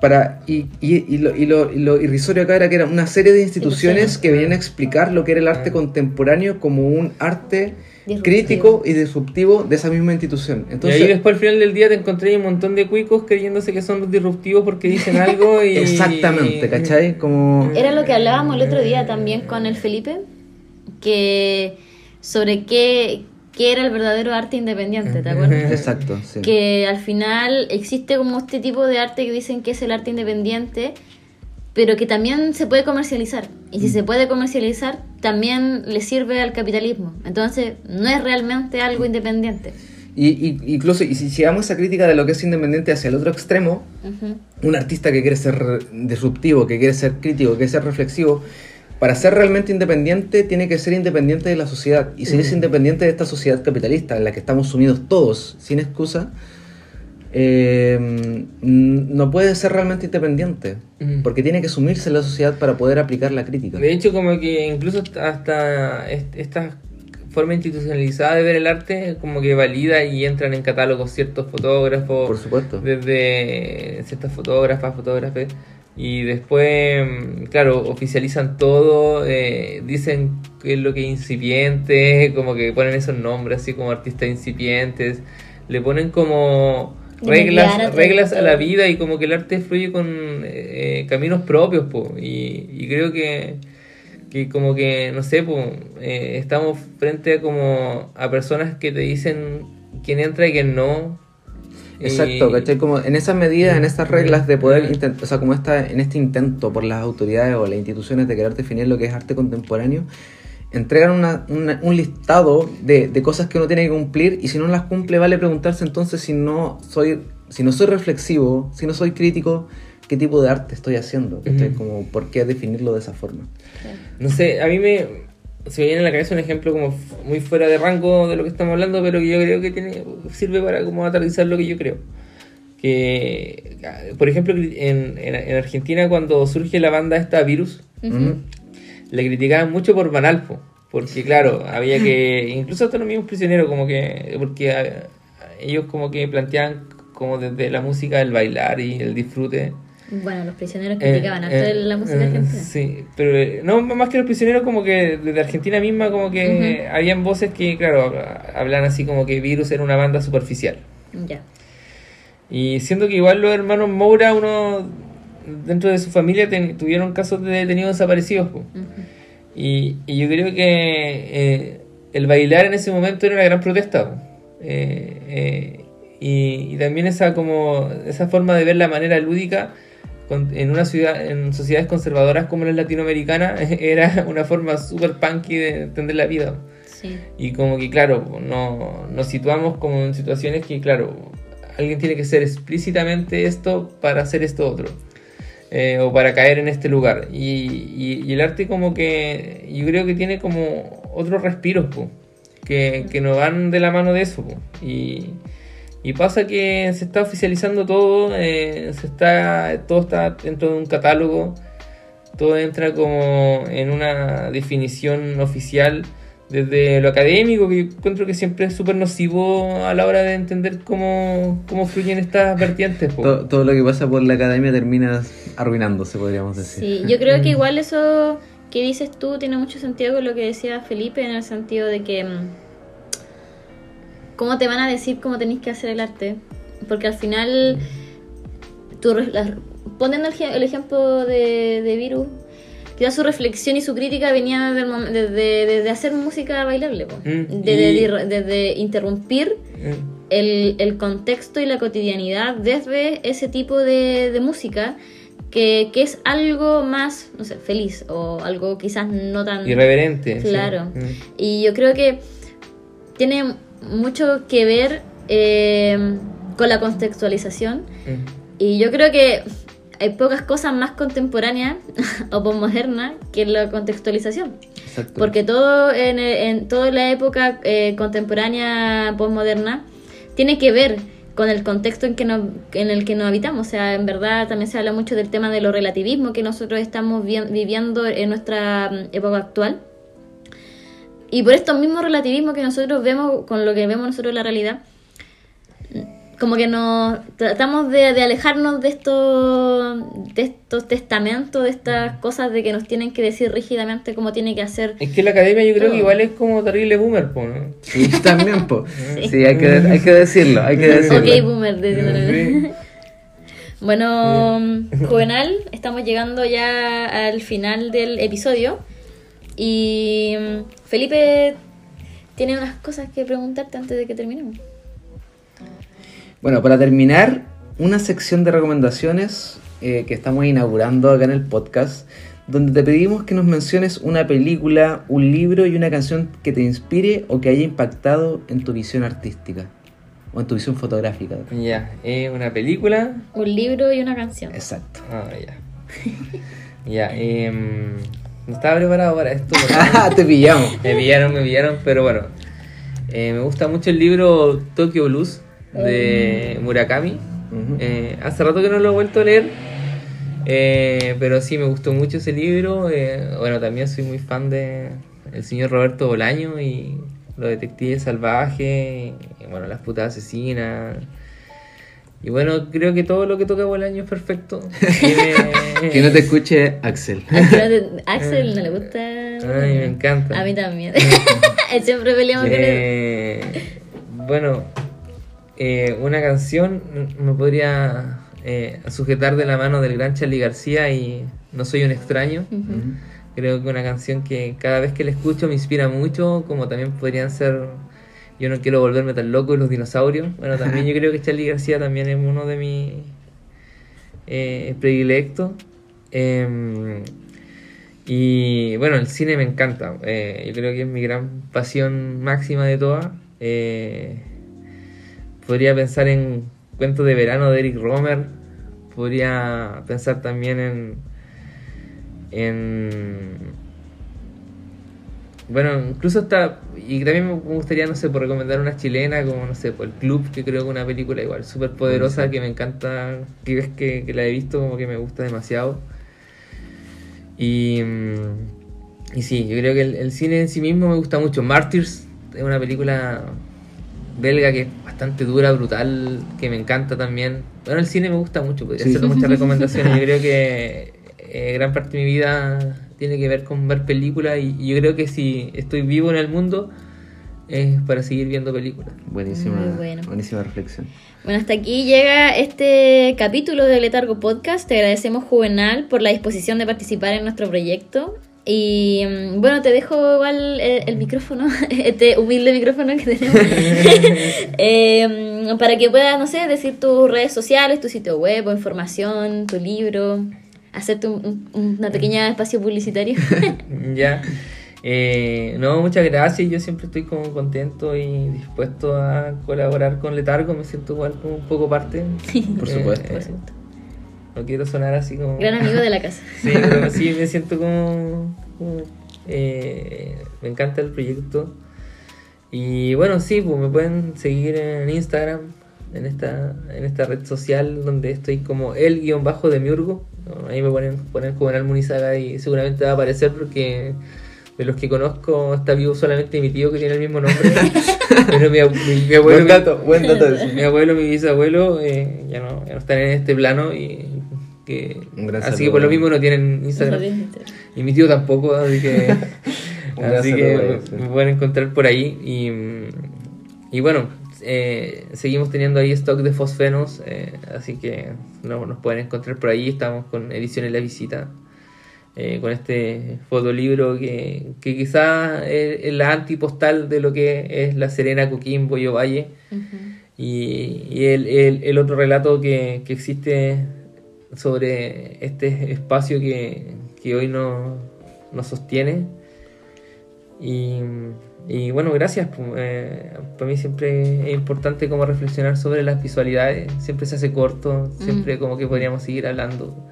Para, y, y, y, lo, y, lo, y lo irrisorio acá era que era una serie de instituciones que venían a explicar lo que era el arte contemporáneo como un arte Disruptivo. crítico y disruptivo de esa misma institución. Entonces, y ahí después al final del día te encontré un montón de cuicos creyéndose que son disruptivos porque dicen algo y... exactamente, ¿cachai? Como... Era lo que hablábamos el otro día también con el Felipe, que sobre qué, qué era el verdadero arte independiente, ¿te acuerdas? Exacto, sí. Que al final existe como este tipo de arte que dicen que es el arte independiente, pero que también se puede comercializar. Y si se puede comercializar, también le sirve al capitalismo. Entonces, no es realmente algo independiente. Y, y- incluso, y si llegamos a esa crítica de lo que es independiente hacia el otro extremo, un artista que quiere ser disruptivo, que quiere ser crítico, que quiere ser reflexivo, para ser realmente independiente tiene que ser independiente de la sociedad. Y si es independiente de esta sociedad capitalista en la que estamos sumidos todos, sin excusa, eh, n- no puede ser realmente independiente. Mm. Porque tiene que sumirse en la sociedad para poder aplicar la crítica. De hecho, como que incluso hasta est- esta forma institucionalizada de ver el arte, como que valida y entran en catálogos ciertos fotógrafos, Por supuesto. desde ciertas fotógrafas, fotógrafes, y después, claro, oficializan todo, eh, dicen qué es lo que es incipiente, como que ponen esos nombres así como artistas incipientes, le ponen como reglas, reglas a la vida y como que el arte fluye con eh, caminos propios, po, y, y creo que que como que, no sé, po, eh, estamos frente a como a personas que te dicen quién entra y quién no. Exacto, Y- ¿cachai? Como en esas medidas, en estas reglas de poder intentar, o sea, como esta, en este intento por las autoridades o las instituciones de querer definir lo que es arte contemporáneo, entregan una- una- un listado de, de cosas que uno tiene que cumplir y si no las cumple vale preguntarse entonces si no soy, si no soy reflexivo, si no soy crítico, qué tipo de arte estoy haciendo, ¿cachai? Ujú. Como por qué definirlo de esa forma. No sé, a mí me se me viene a la cabeza un ejemplo como muy fuera de rango de lo que estamos hablando, pero que yo creo que tiene sirve para como aterrizar lo que yo creo. Que, por ejemplo, en, en, en Argentina cuando surge la banda esta Virus, Ujú. le criticaban mucho por banalpo porque claro había que incluso hasta los mismos prisioneros como que porque a- ellos como que planteaban como desde la música el bailar y el disfrute Bueno, los prisioneros Eh, criticaban harto eh, la música eh, argentina. sí pero no más que los prisioneros como que desde Argentina misma como que habían voces que claro habla- hablan así como que Virus era una banda superficial Ya. y siendo que igual los hermanos Moura uno dentro de su familia ten- tuvieron casos de detenidos desaparecidos. Y, y yo creo que eh, el bailar en ese momento era una gran protesta. Eh, eh, y, y también esa como esa forma de ver la manera lúdica en una ciudad en sociedades conservadoras como la latinoamericana era una forma súper punky de entender la vida. Sí. Y como que, claro, no, nos situamos como en situaciones que, claro, alguien tiene que ser explícitamente esto para hacer esto otro. eh, o para caer en este lugar. Y, y- y el arte como que yo creo que tiene como otros respiros, po, que, que no van de la mano de eso. po. Y, y pasa que se está oficializando todo, eh, se está, todo está dentro de un catálogo, todo entra como en una definición oficial desde lo académico, que yo encuentro que siempre es súper nocivo a la hora de entender cómo, cómo fluyen estas vertientes. Todo, todo lo que pasa por la academia termina arruinándose, podríamos decir. Sí, yo creo que igual eso que dices tú tiene mucho sentido con lo que decía Felipe, en el sentido de que mm, cómo te van a decir cómo tenéis que hacer el arte, porque al final, tú, la- poniendo el, ej- el ejemplo de, de Virus, quizás su reflexión y su crítica venía desde, desde hacer música bailable. Mm, desde, y- desde interrumpir Mm, el, el contexto y la cotidianidad desde ese tipo de, de música que, que es algo más, no sé, feliz o algo quizás no tan... Irreverente. sí. Claro. Mm. Y yo creo que tiene mucho que ver eh, con la contextualización Mm. y yo creo que hay pocas cosas más contemporáneas o posmodernas que la contextualización. Exacto. Porque todo en, en toda la época eh, contemporánea, postmoderna, tiene que ver con el contexto en, que no, en el que nos habitamos. O sea, en verdad también se habla mucho del tema de lo relativismo que nosotros estamos vi- viviendo en nuestra mm, época actual. Y por estos mismos relativismos que nosotros vemos, con lo que vemos nosotros en la realidad, como que nos tratamos de, de alejarnos de estos, de estos testamentos, de estas cosas de que nos tienen que decir rígidamente cómo tiene que hacer. Es que la academia yo creo Todo. que igual es como terrible boomer, po, ¿no? Sí, también, po. Sí, hay, que, hay que decirlo, hay que decirlo. Ok, boomer. Sí. Bueno, Juvenal, estamos llegando ya al final del episodio. Y mm, Felipe tiene unas cosas que preguntarte antes de que terminemos. Bueno, para terminar, una sección de recomendaciones eh, que estamos inaugurando acá en el podcast, donde te pedimos que nos menciones una película, un libro y una canción que te inspire o que haya impactado en tu visión artística o en tu visión fotográfica. Ya, es una película. Un libro y una canción. Exacto. Ah, ya. ya, em, no estaba preparado para esto. Ah, te pillamos. Me pillaron, me pillaron, pero bueno. Eh, me gusta mucho el libro Tokyo Blues de Murakami. Ujú. Eh, hace rato que no lo he vuelto a leer. eh, pero sí, me gustó mucho ese libro. eh, bueno, también soy muy fan de el señor Roberto Bolaño y los detectives salvajes. Y, bueno, las putas asesinas. Y bueno, creo que todo lo que toca Bolaño es perfecto. Tiene- Que no te escuche Axel. No te- Axel no le gusta. Ay, me encanta. A mí también. Siempre peleamos con eso. Eh, bueno, eh, una canción me podría eh, sujetar de la mano del gran Charlie García y No soy un extraño. Ujú. Creo que una canción que cada vez que la escucho me inspira mucho, como también podrían ser Yo no quiero volverme tan loco y los dinosaurios. Bueno, también yo creo que Charlie García también es uno de mis eh, predilectos. Em, y bueno, el cine me encanta. Eh, yo creo que es mi gran pasión máxima de todas. Eh, podría pensar en Cuentos de Verano de Eric Romer. Podría pensar también en. en bueno, incluso está. Y también me gustaría, no sé, por recomendar una chilena, como no sé, por El Club, que creo que es una película igual súper poderosa, que me encanta. Que ves que, que la he visto, como que me gusta demasiado. Y. mm, Y sí, yo creo que el, el cine en sí mismo me gusta mucho. Martyrs es una película belga que es bastante dura, brutal, que me encanta también. Bueno, el cine me gusta mucho, podría Sí. hacer muchas recomendaciones. Yo creo que eh, gran parte de mi vida tiene que ver con ver películas y, y yo creo que si estoy vivo en el mundo es para seguir viendo películas. Buenísima, bueno. buenísima reflexión. Bueno, hasta aquí llega este capítulo de Letargo Podcast. Te agradecemos, Juvenal, por la disposición de participar en nuestro proyecto. Y mm, bueno, te dejo igual el, el micrófono, este humilde micrófono que tenemos, Eh, para que puedas, no sé, decir tus redes sociales, tu sitio web o información, tu libro, hacerte un, un- una pequeña espacio publicitario. ya. Eh, no, muchas gracias. Yo siempre estoy como contento y dispuesto a colaborar con Letargo. Me siento igual como un poco parte. Por Eh, supuesto. eh, Por supuesto. no quiero sonar así como... Gran amigo de la casa. Sí, pero sí me siento como... como, eh, me encanta el proyecto. Y bueno, sí, pues me pueden seguir en Instagram, en esta, en esta red social donde estoy como el guion bajo de Miurgo. Ahí me ponen, ponen Juvenal Munizaga y seguramente va a aparecer porque de los que conozco está vivo solamente mi tío que tiene el mismo nombre. Pero mi, mi- mi abuelo, Buen dato, buen dato eso. mi abuelo, mi bisabuelo eh, ya, no, ya no están en este plano y que así saludo. que por lo mismo no tienen Instagram. Y mi tío tampoco, así que, así saludo que me, pueden encontrar por ahí. Y, y bueno, eh, seguimos teniendo ahí stock de fosfenos, eh, así que no, nos pueden encontrar por ahí. Estamos con Ediciones La Visita, eh, con este fotolibro que, que quizá es, la antipostal de lo que es La Serena, Coquimbo y Ovalle. Y, y el, el- el otro relato que, que existe sobre este espacio que, que hoy no- nos sostiene. Y, y bueno, gracias. pu- eh, para mí siempre es importante como reflexionar sobre las visualidades. Siempre se hace corto, siempre como que podríamos seguir hablando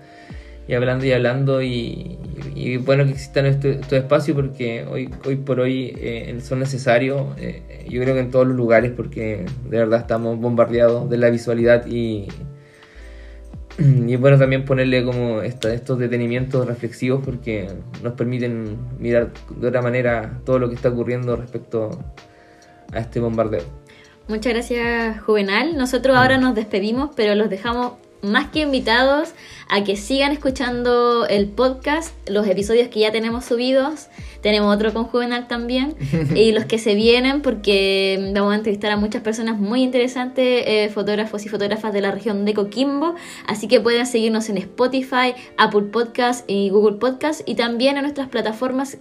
y hablando y hablando y, y y bueno que existan estos, estos espacios porque hoy, hoy por hoy eh, son necesarios, eh, yo creo que en todos los lugares porque de verdad estamos bombardeados de la visualidad y, y es bueno también ponerle como esta- estos detenimientos reflexivos porque nos permiten mirar de otra manera todo lo que está ocurriendo respecto a este bombardeo. Muchas gracias, Juvenal. Nosotros ahora nos despedimos, pero los dejamos más que invitados a que sigan escuchando el podcast, los episodios que ya tenemos subidos. Tenemos otro con Juvenal también. y los que se vienen, porque vamos a entrevistar a muchas personas muy interesantes, eh, fotógrafos y fotógrafas de la región de Coquimbo. Así que pueden seguirnos en Spotify, Apple Podcast y Google Podcast. Y también en nuestras plataformas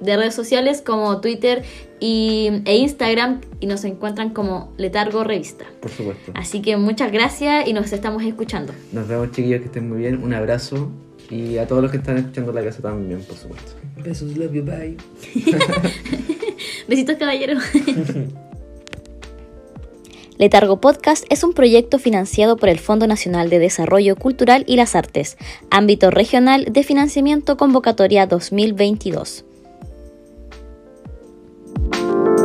de redes sociales como Twitter y, e Instagram y nos encuentran como Letargo Revista. Por supuesto. Así que muchas gracias y nos estamos escuchando. Nos vemos chiquillos, que estén muy bien. Un abrazo. Y a todos los que están escuchando la casa también, por supuesto. Besos, love you, bye. Besitos caballeros. Letargo Podcast es un proyecto financiado por el Fondo Nacional de Desarrollo Cultural y las Artes, ámbito regional de financiamiento convocatoria 2022. Thank you